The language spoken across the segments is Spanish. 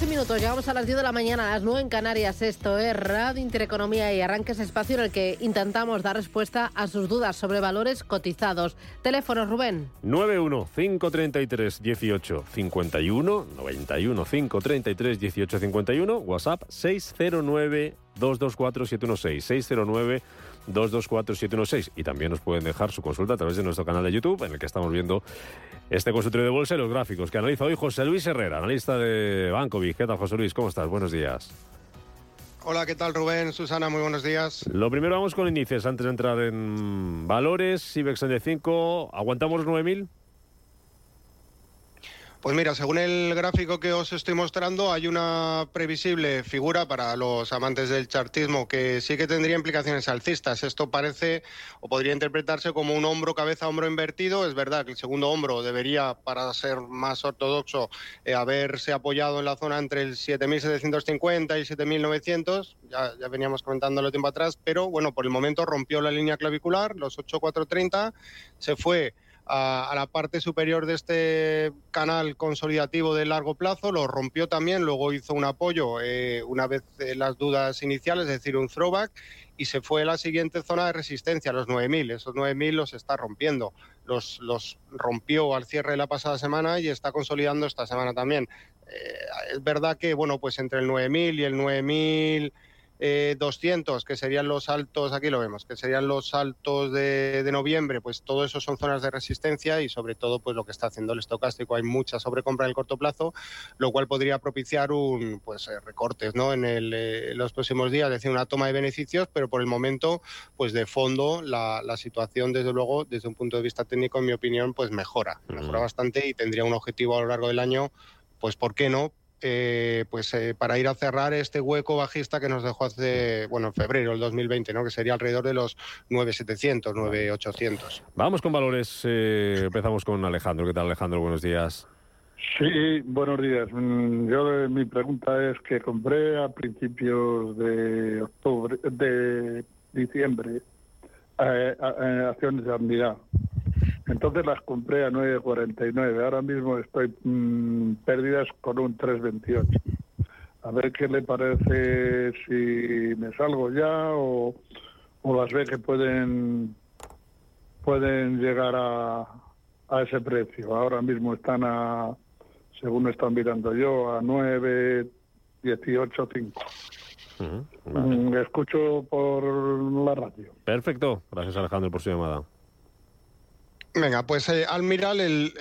to 12 minutos, llegamos a las 10 de la mañana, a las 9 en Canarias. Esto es Radio Intereconomía y arranque ese espacio en el que intentamos dar respuesta a sus dudas sobre valores cotizados. Teléfono, Rubén. 91 533 18 51 91 533 18 51 WhatsApp 609 224 716 609 224-716 y también nos pueden dejar su consulta a través de nuestro canal de YouTube en el que estamos viendo este consultorio de bolsa y los gráficos que analiza hoy José Luis Herrera, analista de Banco ¿Qué José Luis? ¿Cómo estás? Buenos días. Hola, ¿qué tal Rubén? Susana, muy buenos días. Lo primero vamos con índices antes de entrar en valores. IBEX de 5, ¿aguantamos los 9.000? Pues mira, según el gráfico que os estoy mostrando, hay una previsible figura para los amantes del chartismo que sí que tendría implicaciones alcistas. Esto parece o podría interpretarse como un hombro, cabeza, hombro invertido. Es verdad que el segundo hombro debería, para ser más ortodoxo, eh, haberse apoyado en la zona entre el 7.750 y 7.900. Ya, ya veníamos comentándolo tiempo atrás, pero bueno, por el momento rompió la línea clavicular, los 8.430, se fue a, la parte superior de este canal consolidativo de largo plazo, lo rompió también, luego hizo un apoyo eh, una vez eh, las dudas iniciales, es decir, un throwback, y se fue a la siguiente zona de resistencia, los 9.000. Esos 9.000 los está rompiendo. Los, los rompió al cierre de la pasada semana y está consolidando esta semana también. Eh, es verdad que, bueno, pues entre el 9.000 y el 9.000 eh, 200, que serían los altos, aquí lo vemos, que serían los altos de, noviembre, pues todo eso son zonas de resistencia y sobre todo pues lo que está haciendo el estocástico, hay mucha sobrecompra en el corto plazo, lo cual podría propiciar un pues eh, recortes ¿no? en, el, eh, los próximos días, es decir, una toma de beneficios, pero por el momento, pues de fondo la, la, situación desde luego, desde un punto de vista técnico, en mi opinión, pues mejora, mejora bastante y tendría un objetivo a lo largo del año, pues ¿por qué no? Eh, pues eh, para ir a cerrar este hueco bajista que nos dejó hace, bueno, en febrero del 2020, ¿no? que sería alrededor de los 9.700, 9.800. Vamos con valores, eh, empezamos con Alejandro. ¿Qué tal Alejandro? Buenos días. Sí, buenos días. Mm, yo mi pregunta es que compré a principios de octubre, de diciembre, acciones de Admiral entonces las compré a 9.49. Ahora mismo estoy mm, perdidas con un 3.28. A ver qué le parece si me salgo ya o, las ve que pueden pueden llegar a, a ese precio. Ahora mismo están a, según están mirando yo, a 9.18.5. Uh Escucho por la radio. Perfecto. Gracias Alejandro por su llamada. Venga, pues eh, Almiral el,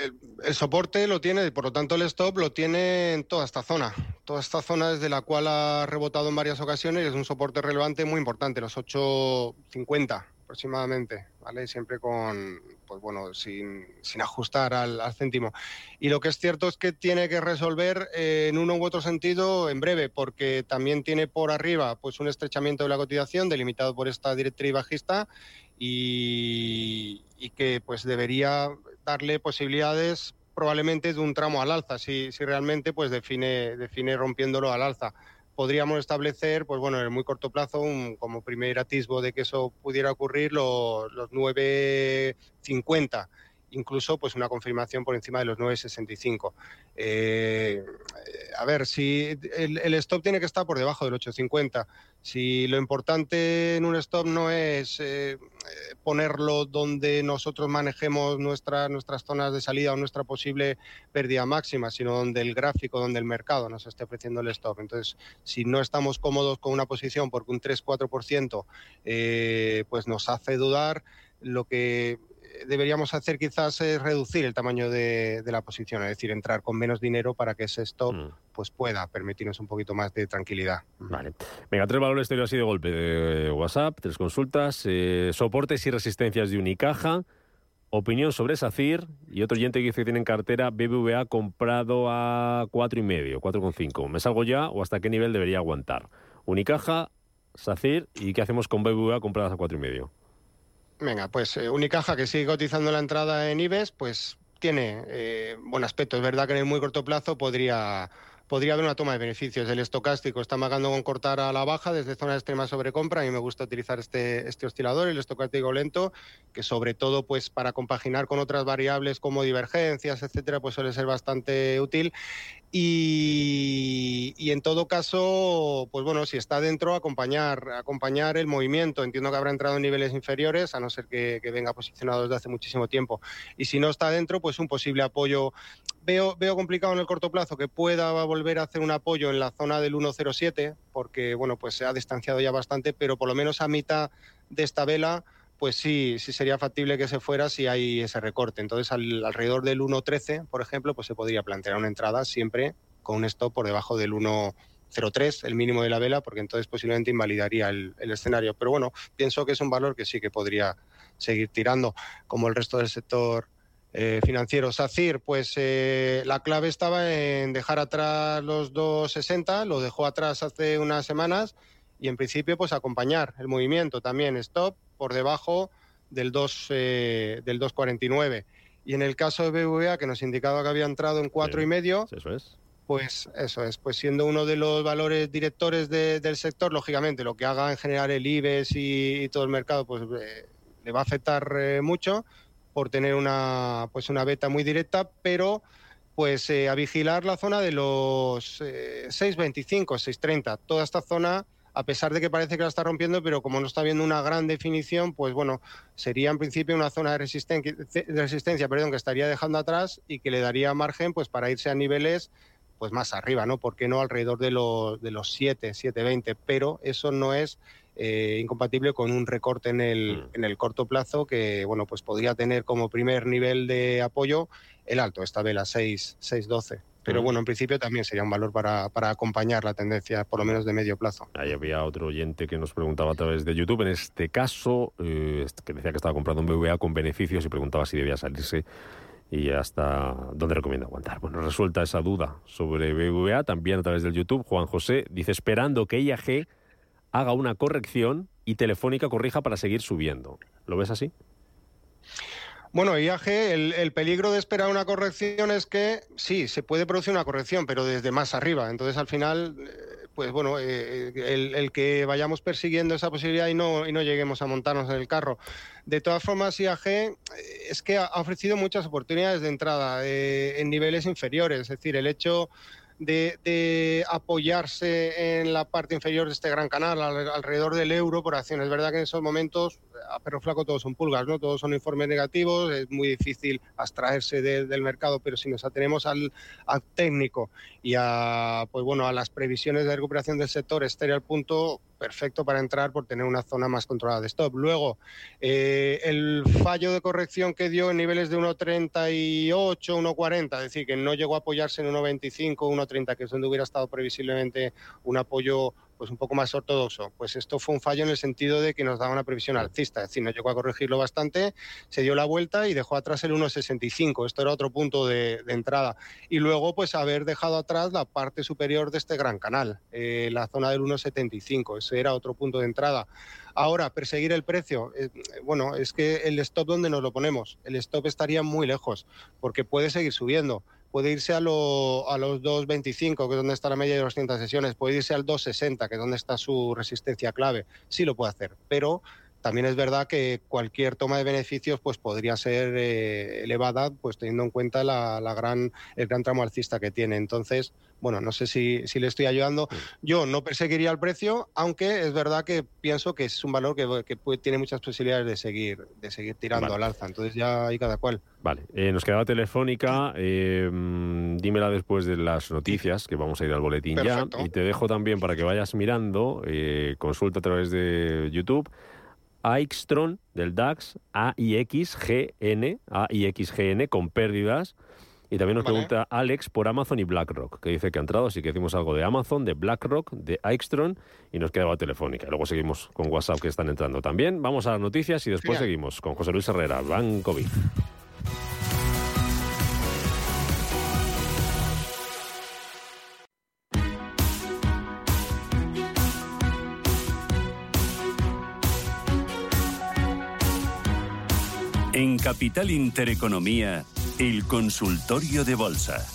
soporte lo tiene por lo tanto el stop lo tiene en toda esta zona. Toda esta zona desde la cual ha rebotado en varias ocasiones es un soporte relevante muy importante, los 8.50 aproximadamente, ¿vale? Siempre con, pues bueno, sin, sin ajustar al, céntimo. Y lo que es cierto es que tiene que resolver eh, en uno u otro sentido en breve, porque también tiene por arriba pues un estrechamiento de la cotización delimitado por esta directriz bajista y, que pues debería darle posibilidades probablemente de un tramo al alza, si, si realmente pues define, define rompiéndolo al alza. Podríamos establecer, pues bueno, en muy corto plazo, un, como primer atisbo de que eso pudiera ocurrir, los, los 9.50 incluso pues una confirmación por encima de los 9,65. Eh, a ver, si el, stop tiene que estar por debajo del 8,50. Si lo importante en un stop no es eh, ponerlo donde nosotros manejemos nuestra, nuestras zonas de salida o nuestra posible pérdida máxima, sino donde el gráfico, donde el mercado nos esté ofreciendo el stop. Entonces, si no estamos cómodos con una posición porque un 3-4% eh, pues nos hace dudar, lo que deberíamos hacer quizás es reducir el tamaño de, la posición, es decir, entrar con menos dinero para que ese stop mm. pues pueda permitirnos un poquito más de tranquilidad. Vale. Venga, tres valores te así de golpe de WhatsApp, tres consultas, eh, soportes y resistencias de Unicaja, opinión sobre SACIR y otro oyente que dice que tiene en cartera BBVA comprado a cuatro y medio, 4,5. ¿Me salgo ya o hasta qué nivel debería aguantar? Unicaja, SACIR y ¿qué hacemos con BBVA compradas a cuatro y medio? Venga, pues eh, Unicaja que sigue cotizando la entrada en IBEX, pues tiene eh, buen aspecto. Es verdad que en el muy corto plazo podría podría haber una toma de beneficios. El estocástico está magando con cortar a la baja desde zona extrema sobrecompra. A mí me gusta utilizar este, este oscilador, el estocástico lento, que sobre todo pues para compaginar con otras variables como divergencias, etcétera, pues suele ser bastante útil. Y, en todo caso, pues bueno, si está dentro, acompañar, acompañar el movimiento. Entiendo que habrá entrado en niveles inferiores, a no ser que, venga posicionado desde hace muchísimo tiempo. Y si no está dentro, pues un posible apoyo. Veo, complicado en el corto plazo que pueda volver a hacer un apoyo en la zona del 1.07, porque bueno, pues se ha distanciado ya bastante, pero por lo menos a mitad de esta vela pues sí, sí sería factible que se fuera si hay ese recorte. Entonces, alrededor del 1.13, por ejemplo, pues se podría plantear una entrada siempre con un stop por debajo del 1.03, el mínimo de la vela, porque entonces posiblemente invalidaría el, escenario. Pero bueno, pienso que es un valor que sí que podría seguir tirando, como el resto del sector eh, financiero. SACIR, pues eh, la clave estaba en dejar atrás los 2.60, lo dejó atrás hace unas semanas y en principio pues acompañar el movimiento también. Stop por debajo del 2 eh, del 2.49 y en el caso de BVA que nos indicaba que había entrado en cuatro y medio eso es. pues eso es. Pues siendo uno de los valores directores del sector lógicamente lo que haga en general el IBEX y, todo el mercado pues eh, le va a afectar eh, mucho por tener una pues una beta muy directa pero pues a vigilar la zona de los 6.25 6.30 toda esta zona a pesar de que parece que la está rompiendo, pero como no está viendo una gran definición, pues bueno, sería en principio una zona de resistencia, de resistencia perdón, que estaría dejando atrás y que le daría margen pues para irse a niveles pues más arriba, ¿no? ¿Por qué no alrededor de los, de los 7, 7,20? Pero eso no es eh, incompatible con un recorte en el, mm. en el corto plazo que, bueno, pues podría tener como primer nivel de apoyo el alto, esta vela 6, 6,12. Pero bueno, en principio también sería un valor para, para, acompañar la tendencia, por lo menos de medio plazo. Ahí había otro oyente que nos preguntaba a través de YouTube, en este caso, eh, que decía que estaba comprando un BVA con beneficios y preguntaba si debía salirse y hasta dónde recomienda aguantar. Bueno, resuelta esa duda sobre BVA también a través del YouTube. Juan José dice, esperando que IAG haga una corrección y Telefónica corrija para seguir subiendo. ¿Lo ves así? Bueno, IAG, el, el, peligro de esperar una corrección es que sí, se puede producir una corrección, pero desde más arriba. Entonces, al final, eh, pues bueno, eh, el, que vayamos persiguiendo esa posibilidad y no, y no lleguemos a montarnos en el carro. De todas formas, IAG eh, es que ha ofrecido muchas oportunidades de entrada en niveles inferiores. Es decir, el hecho de, apoyarse en la parte inferior de este gran canal, alrededor del euro por acción. Es verdad que en esos momentos, a perro flaco, todos son pulgas, ¿no? Todos son informes negativos, es muy difícil abstraerse del mercado, pero si nos atenemos al, técnico y a, pues bueno, a las previsiones de recuperación del sector, al punto perfecto para entrar por tener una zona más controlada de stop. Luego, eh, el fallo de corrección que dio en niveles de 1,38, 1,40, es decir, que no llegó a apoyarse en 1,25, 1,30, que es donde hubiera estado previsiblemente un apoyo pues un poco más ortodoxo. Pues esto fue un fallo en el sentido de que nos daba una previsión alcista, es decir, no llegó a corregirlo bastante, se dio la vuelta y dejó atrás el 1,65. Esto era otro punto de, entrada. Y luego, pues haber dejado atrás la parte superior de este gran canal, eh, la zona del 1,75. Ese era otro punto de entrada. Ahora, perseguir el precio. Eh, bueno, es que el stop, ¿dónde nos lo ponemos? El stop estaría muy lejos, porque puede seguir subiendo puede irse a, lo, a los 2.25, que es donde está la media de 200 sesiones, puede irse al 2.60, que es donde está su resistencia clave. Sí lo puede hacer, pero también es verdad que cualquier toma de beneficios pues podría ser eh, elevada, pues teniendo en cuenta la, gran, el gran tramo alcista que tiene. Entonces, bueno, no sé si, si, le estoy ayudando. Yo no perseguiría el precio, aunque es verdad que pienso que es un valor que, que tiene muchas posibilidades de seguir, de seguir tirando al alza. Entonces ya hay cada cual. Vale, eh, nos quedaba telefónica. Eh, dímela después de las noticias, que vamos a ir al boletín ya. Y te dejo también para que vayas mirando, eh, consulta a través de YouTube. AIXTRON del DAX, AIXGN, AIXGN con pérdidas Y también nos pregunta Alex por Amazon y BlackRock, que dice que ha entrado, así que decimos algo de Amazon, de BlackRock, de Aikstron y nos quedaba telefónica. Luego seguimos con WhatsApp que están entrando también. Vamos a las noticias y después seguimos con José Luis Herrera, Banco Capital Intereconomía, el consultorio de bolsa.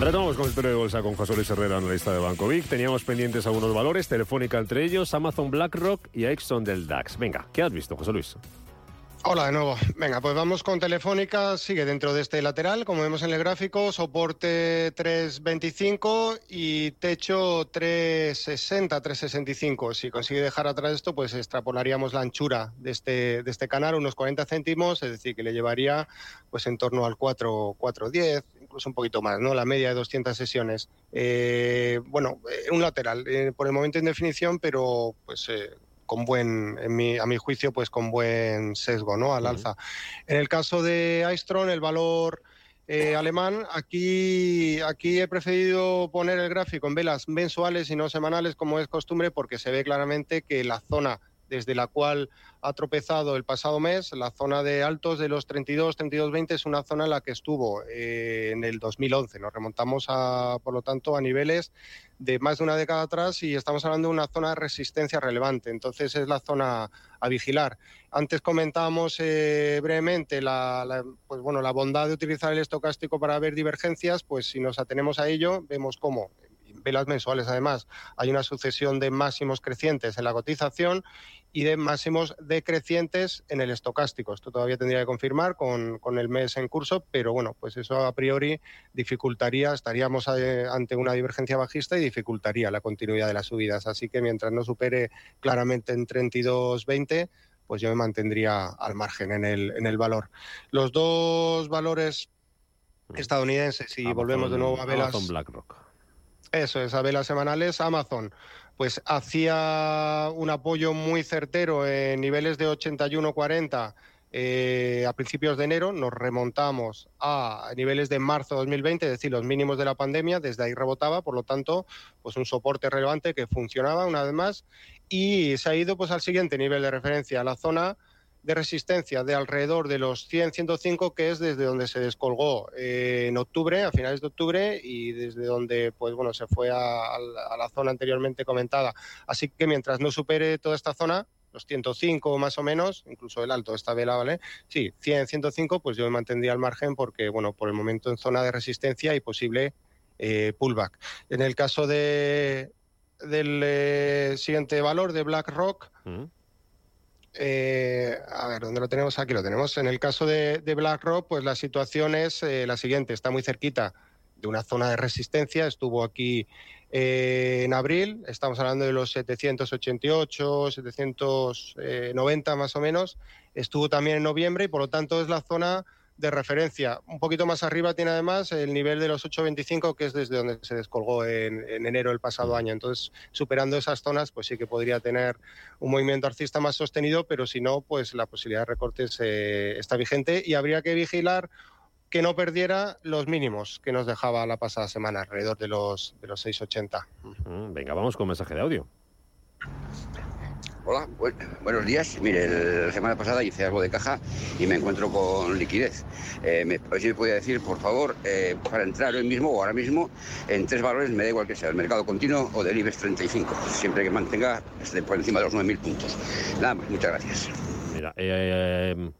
Retomamos el de bolsa con José Luis Herrera, analista de Banco Vic. Teníamos pendientes algunos valores, Telefónica entre ellos, Amazon BlackRock y Exxon del DAX. Venga, ¿qué has visto, José Luis? Hola de nuevo. Venga, pues vamos con Telefónica. Sigue dentro de este lateral, como vemos en el gráfico, soporte 325 y techo 360, 365. Si consigue dejar atrás esto, pues extrapolaríamos la anchura de este, de este canal, unos 40 céntimos, es decir, que le llevaría pues en torno al 4, 410, incluso un poquito más, ¿no? La media de 200 sesiones. Eh, bueno, eh, un lateral, eh, por el momento en definición, pero pues con buen, en mi, a mi juicio, pues con buen sesgo, ¿no? Al alza. En el caso de Aistron, el valor eh, alemán, aquí, aquí he preferido poner el gráfico en velas mensuales y no semanales, como es costumbre, porque se ve claramente que la zona desde la cual ha tropezado el pasado mes. La zona de altos de los 32, 32, 20 es una zona en la que estuvo eh, en el 2011. Nos remontamos, a, por lo tanto, a niveles de más de una década atrás y estamos hablando de una zona de resistencia relevante. Entonces es la zona a vigilar. Antes comentábamos eh, brevemente la, pues bueno, la bondad de utilizar el estocástico para ver divergencias. Pues si nos atenemos a ello, vemos cómo velas mensuales además hay una sucesión de máximos crecientes en la cotización y de máximos decrecientes en el estocástico. Esto todavía tendría que confirmar con, con, el mes en curso, pero bueno, pues eso a priori dificultaría, estaríamos ante una divergencia bajista y dificultaría la continuidad de las subidas. Así que mientras no supere claramente en 32.20, pues yo me mantendría al margen en el, en el valor. Los dos valores mm. estadounidenses, y volvemos de nuevo a velas... Amazon BlackRock. Eso es, a velas semanales, Amazon. Pues hacía un apoyo muy certero en niveles de 81-40 eh, a principios de enero, nos remontamos a niveles de marzo de 2020, es decir, los mínimos de la pandemia, desde ahí rebotaba, por lo tanto, pues un soporte relevante que funcionaba una vez más. Y se ha ido pues al siguiente nivel de referencia, la zona de resistencia de alrededor de los 100-105, que es desde donde se descolgó eh, en octubre, a finales de octubre, y desde donde pues bueno se fue a, la zona anteriormente comentada. Así que mientras no supere toda esta zona, los 105 más o menos, incluso el alto esta vela, ¿vale? Sí, 100, 105, pues yo me mantendría al margen porque, bueno, por el momento en zona de resistencia y posible eh, pullback. En el caso de, del eh, siguiente valor de BlackRock, mm. Eh, a ver, ¿dónde lo tenemos? Aquí lo tenemos. En el caso de, BlackRock, pues la situación es eh, la siguiente. Está muy cerquita de una zona de resistencia. Estuvo aquí eh, en abril. Estamos hablando de los 788, 790 más o menos. Estuvo también en noviembre y por lo tanto es la zona de referencia. Un poquito más arriba tiene además el nivel de los 8.25, que es desde donde se descolgó en, enero del pasado año. Entonces, superando esas zonas, pues sí que podría tener un movimiento artista más sostenido, pero si no, pues la posibilidad de recortes eh, está vigente y habría que vigilar que no perdiera los mínimos que nos dejaba la pasada semana, alrededor de los, de los 6,80. Venga, vamos con mensaje de audio. Hola, buenos días. Mire, la semana pasada hice algo de caja y me encuentro con liquidez. Eh, me, si me podía decir, por favor, eh, para entrar hoy mismo o ahora mismo en tres valores, me da igual que sea el mercado continuo o del IBEX 35, siempre que mantenga este, por encima de los 9.000 puntos. Nada más, muchas gracias. Mira, eh,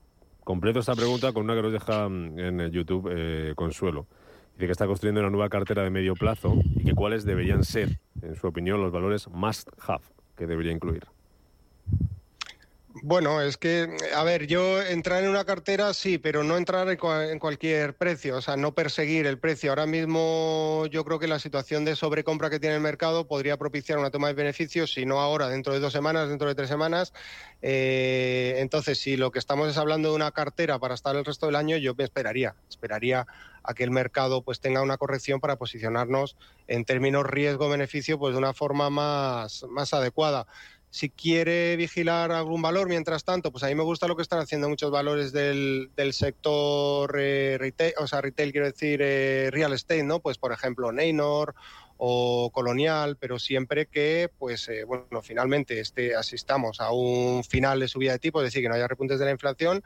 completo esta pregunta con una que nos deja mm, en YouTube Consuelo. Dice que está construyendo una nueva cartera de medio plazo y que cuáles deberían ser, en su opinión, los valores must have que debería incluir. Bueno, es que, a ver, yo entrar en una cartera sí, pero no entrar en, cualquier precio, o sea, no perseguir el precio. Ahora mismo yo creo que la situación de sobrecompra que tiene el mercado podría propiciar una toma de beneficios, si no ahora, dentro de dos semanas, dentro de tres semanas. Eh, entonces, si lo que estamos es hablando de una cartera para estar el resto del año, yo me esperaría, esperaría a que el mercado pues tenga una corrección para posicionarnos en términos riesgo-beneficio pues de una forma más, más adecuada Si quiere vigilar algún valor, mientras tanto, pues a mí me gusta lo que están haciendo muchos valores del, del sector eh, retail, o sea, retail quiero decir eh, real estate, ¿no? Pues por ejemplo, Neynor o colonial, pero siempre que, pues, eh, bueno, finalmente este, asistamos a un final de subida de tipo, es decir, que no haya repuntes de la inflación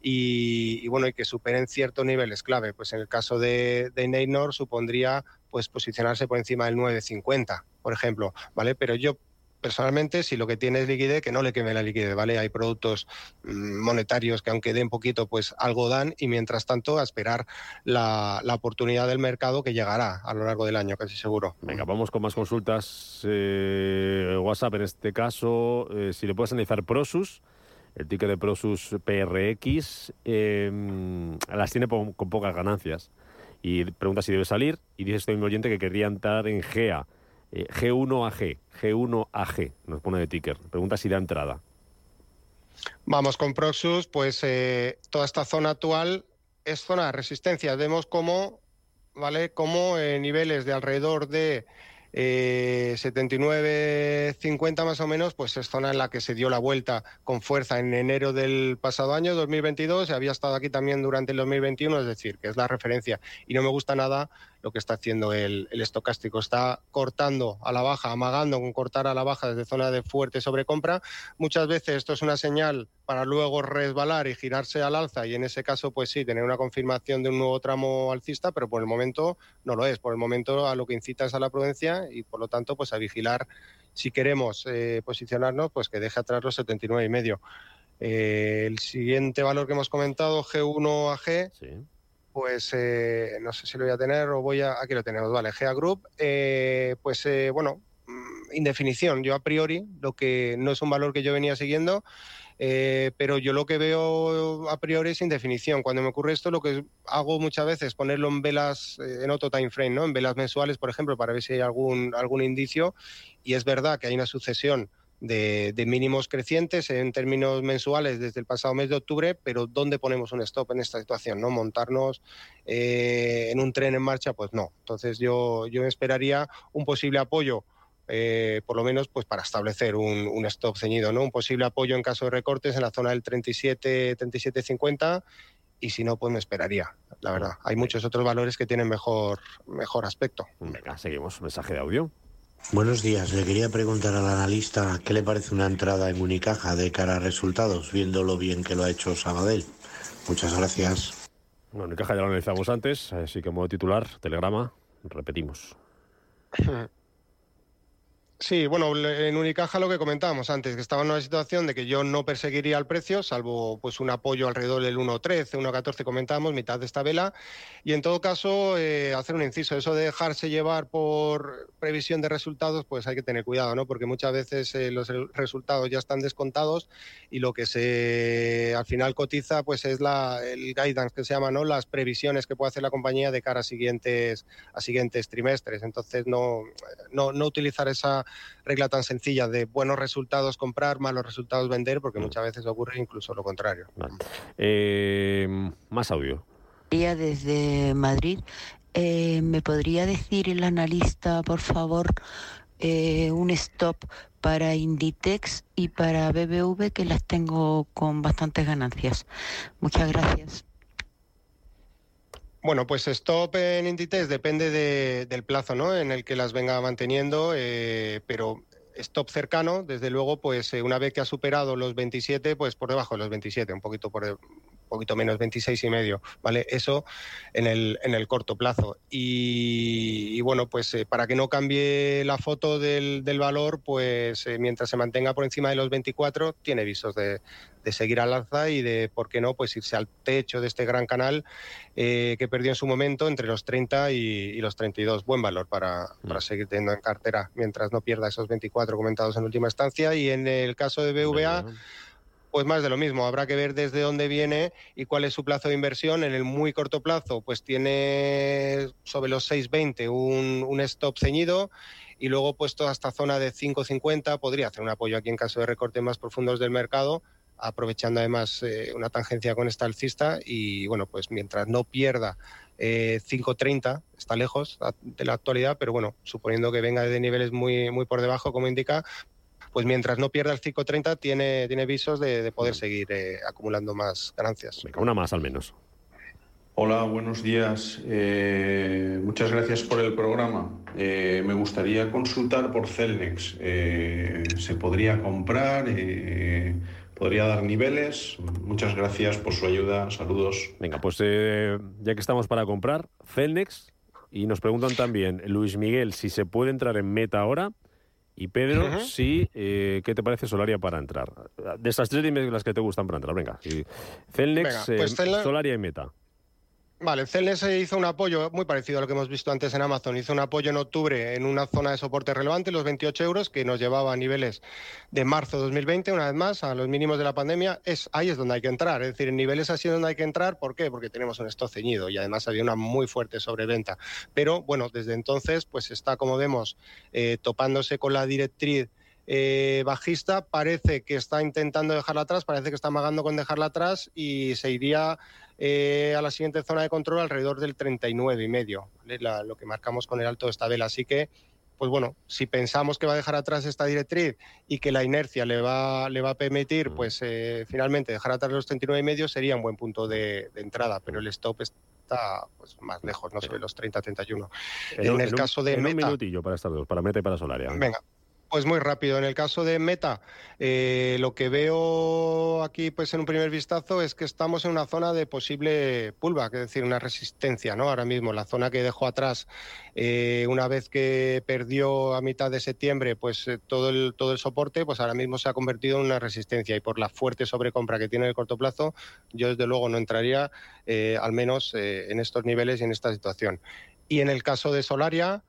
y, bueno, y que superen ciertos niveles clave. Pues en el caso de, de Neynor supondría pues posicionarse por encima del 9,50, por ejemplo, ¿vale? Pero yo personalmente, si lo que tiene es liquidez, que no le queme la liquidez, ¿vale? Hay productos mm, monetarios que aunque den poquito, pues algo dan y mientras tanto a esperar la, oportunidad del mercado que llegará a lo largo del año, casi seguro. Venga, vamos con más consultas. Eh, WhatsApp en este caso, eh, si le puedes analizar Prosus, el ticket de Prosus PRX, em, las tiene con pocas ganancias. Y pregunta si debe salir y dice estoy oyente que querría entrar en GEA. G1AG, G1AG, nos pone de ticker. Pregunta si da entrada. Vamos con Proxus, pues eh, toda esta zona actual es zona de resistencia. Vemos cómo, ¿vale? Como eh, niveles de alrededor de eh, 79-50 más o menos, pues es zona en la que se dio la vuelta con fuerza en enero del pasado año, 2022, y había estado aquí también durante el 2021, es decir, que es la referencia. Y no me gusta nada lo que está haciendo el, estocástico. Está cortando a la baja, amagando con cortar a la baja desde zona de fuerte sobrecompra. Muchas veces esto es una señal para luego resbalar y girarse al alza y en ese caso, pues sí, tener una confirmación de un nuevo tramo alcista, pero por el momento no lo es. Por el momento a lo que incita es a la prudencia y por lo tanto, pues a vigilar si queremos eh, posicionarnos, pues que deje atrás los 79 y medio. Eh, el siguiente valor que hemos comentado, G1AG, sí pues eh, no sé si lo voy a tener o voy a... Aquí lo tenemos, vale, GEA Group, eh, pues eh, bueno, mm, indefinición. Yo a priori, lo que no es un valor que yo venía siguiendo, pero yo lo que veo a priori es indefinición. Cuando me ocurre esto, lo que hago muchas veces es ponerlo en velas, en otro time frame, ¿no? En velas mensuales, por ejemplo, para ver si hay algún, algún indicio. Y es verdad que hay una sucesión de, mínimos crecientes en términos mensuales desde el pasado mes de octubre, pero ¿dónde ponemos un stop en esta situación? ¿No? Montarnos eh, en un tren en marcha, pues no. Entonces yo, yo esperaría un posible apoyo. Eh, por lo menos pues para establecer un, stop ceñido, ¿no? Un posible apoyo en caso de recortes en la zona del 37, 37.50 y si no, pues me esperaría, la verdad. Hay muchos otros valores que tienen mejor, mejor aspecto. Venga, seguimos. Mensaje de audio. Buenos días. Le quería preguntar al analista qué le parece una entrada en Unicaja de cara a resultados, viendo lo bien que lo ha hecho Sabadell. Muchas gracias. Bueno, Unicaja ya lo analizamos antes, así que modo titular, telegrama, repetimos. Sí, bueno, en Unicaja lo que comentábamos antes, que estaba en una situación de que yo no perseguiría el precio, salvo pues un apoyo alrededor del 1.13, 1.14 comentábamos, mitad de esta vela, y en todo caso eh, hacer un inciso, eso de dejarse llevar por previsión de resultados, pues hay que tener cuidado, ¿no? Porque muchas veces eh, los resultados ya están descontados y lo que se al final cotiza pues es la, el guidance que se llama, ¿no? Las previsiones que puede hacer la compañía de cara a siguientes, a siguientes trimestres. Entonces no, no, no utilizar esa regla tan sencilla de buenos resultados comprar, malos resultados vender, porque mm. muchas veces ocurre incluso lo contrario. Eh, más audio. Desde Madrid, eh, ¿me podría decir el analista, por favor, eh, un stop para Inditex y para BBV que las tengo con bastantes ganancias? Muchas gracias. Bueno, pues stop en Inditex depende del plazo ¿no? en el que las venga manteniendo, eh, pero stop cercano, desde luego, pues eh, una vez que ha superado los 27, pues por debajo de los 27, un poquito por, poquito menos, 26 y medio, ¿vale? Eso en el, en el corto plazo. Y, bueno, pues eh, para que no cambie la foto del, del valor, pues eh, mientras se mantenga por encima de los 24, tiene visos de, de, seguir al alza y de, ¿por qué no?, pues irse al techo de este gran canal eh, que perdió en su momento entre los 30 y, los 32. Buen valor para, para, mm. seguir teniendo en cartera mientras no pierda esos 24 comentados en última instancia. Y en el caso de BVA pues más de lo mismo. Habrá que ver desde dónde viene y cuál es su plazo de inversión. En el muy corto plazo, pues tiene sobre los 6,20 un, un stop ceñido y luego puesto hasta zona de 5,50 podría hacer un apoyo aquí en caso de recortes más profundos del mercado aprovechando además eh, una tangencia con esta alcista y bueno, pues mientras no pierda eh, 5.30, está lejos de la actualidad, pero bueno, suponiendo que venga de niveles muy, muy por debajo, como indica, pues mientras no pierda el 530 tiene, tiene visos de, poder seguir eh, acumulando más ganancias. una más al menos. Hola, buenos días. Eh, muchas gracias por el programa. Eh, me gustaría consultar por Celnex. Eh, ¿Se podría comprar? ¿Podría dar niveles? Muchas gracias por su ayuda. Saludos. Venga, pues ya que estamos para comprar, Celnex. Y nos preguntan también, Luis Miguel, si se puede entrar en meta ahora. Y Pedro, sí, ¿qué te parece Solaria para entrar? De esas tres dime las que te gustan para entrar. Venga, Celnex, pues Solaria y Meta. Vale, CLS hizo un apoyo muy parecido a lo que hemos visto antes en Amazon. Hizo un apoyo en octubre en una zona de soporte relevante, los 28 euros, que nos llevaba a niveles de marzo de 2020, una vez más, a los mínimos de la pandemia. Es, ahí es donde hay que entrar. Es decir, en niveles así es donde hay que entrar. ¿Por qué? Porque tenemos un stock ceñido y además había una muy fuerte sobreventa. Pero bueno, desde entonces, pues está, como vemos, eh, topándose con la directriz. Eh, bajista parece que está intentando dejarla atrás, parece que está amagando con dejarla atrás y se iría eh, a la siguiente zona de control alrededor del 39 y medio, lo que marcamos con el alto de esta vela. Así que, pues bueno, si pensamos que va a dejar atrás esta directriz y que la inercia le va, le va a permitir, pues eh, finalmente dejar atrás los 39 y medio sería un buen punto de, entrada, pero el stop está pues, más lejos, no sobre los 30-31. En, el caso de en un minutillo para estas dos, para Meta y para Solaria. Venga. Pues muy rápido. En el caso de Meta, eh, lo que veo aquí, pues en un primer vistazo, es que estamos en una zona de posible pullback, es decir, una resistencia, ¿no? Ahora mismo, la zona que dejó atrás, eh, una vez que perdió a mitad de septiembre, pues eh, todo el todo el soporte, pues ahora mismo se ha convertido en una resistencia y por la fuerte sobrecompra que tiene en el corto plazo, yo desde luego no entraría, al menos en estos niveles y en esta situación. Y en el caso de Solaria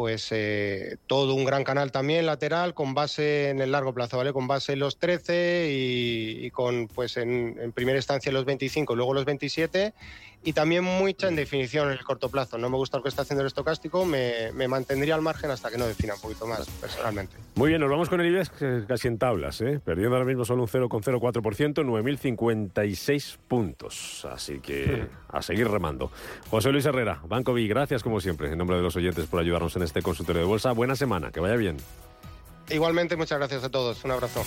pues eh, todo un gran canal también lateral con base en el largo plazo, ¿vale? Con base en los 13 y, con, pues en, en, primera instancia los 25, luego los 27 y también mucha en definición en el corto plazo. No me gusta lo que está haciendo el estocástico, me, mantendría al margen hasta que no defina un poquito más, personalmente. Muy bien, nos vamos con el IBEX casi en tablas, ¿eh? perdiendo ahora mismo solo un 0,04%, 9.056 puntos. Así que a seguir remando. José Luis Herrera, Banco B, gracias como siempre, en nombre de los oyentes por ayudarnos en este consultorio de bolsa. Buena semana, que vaya bien. Igualmente, muchas gracias a todos. Un abrazo.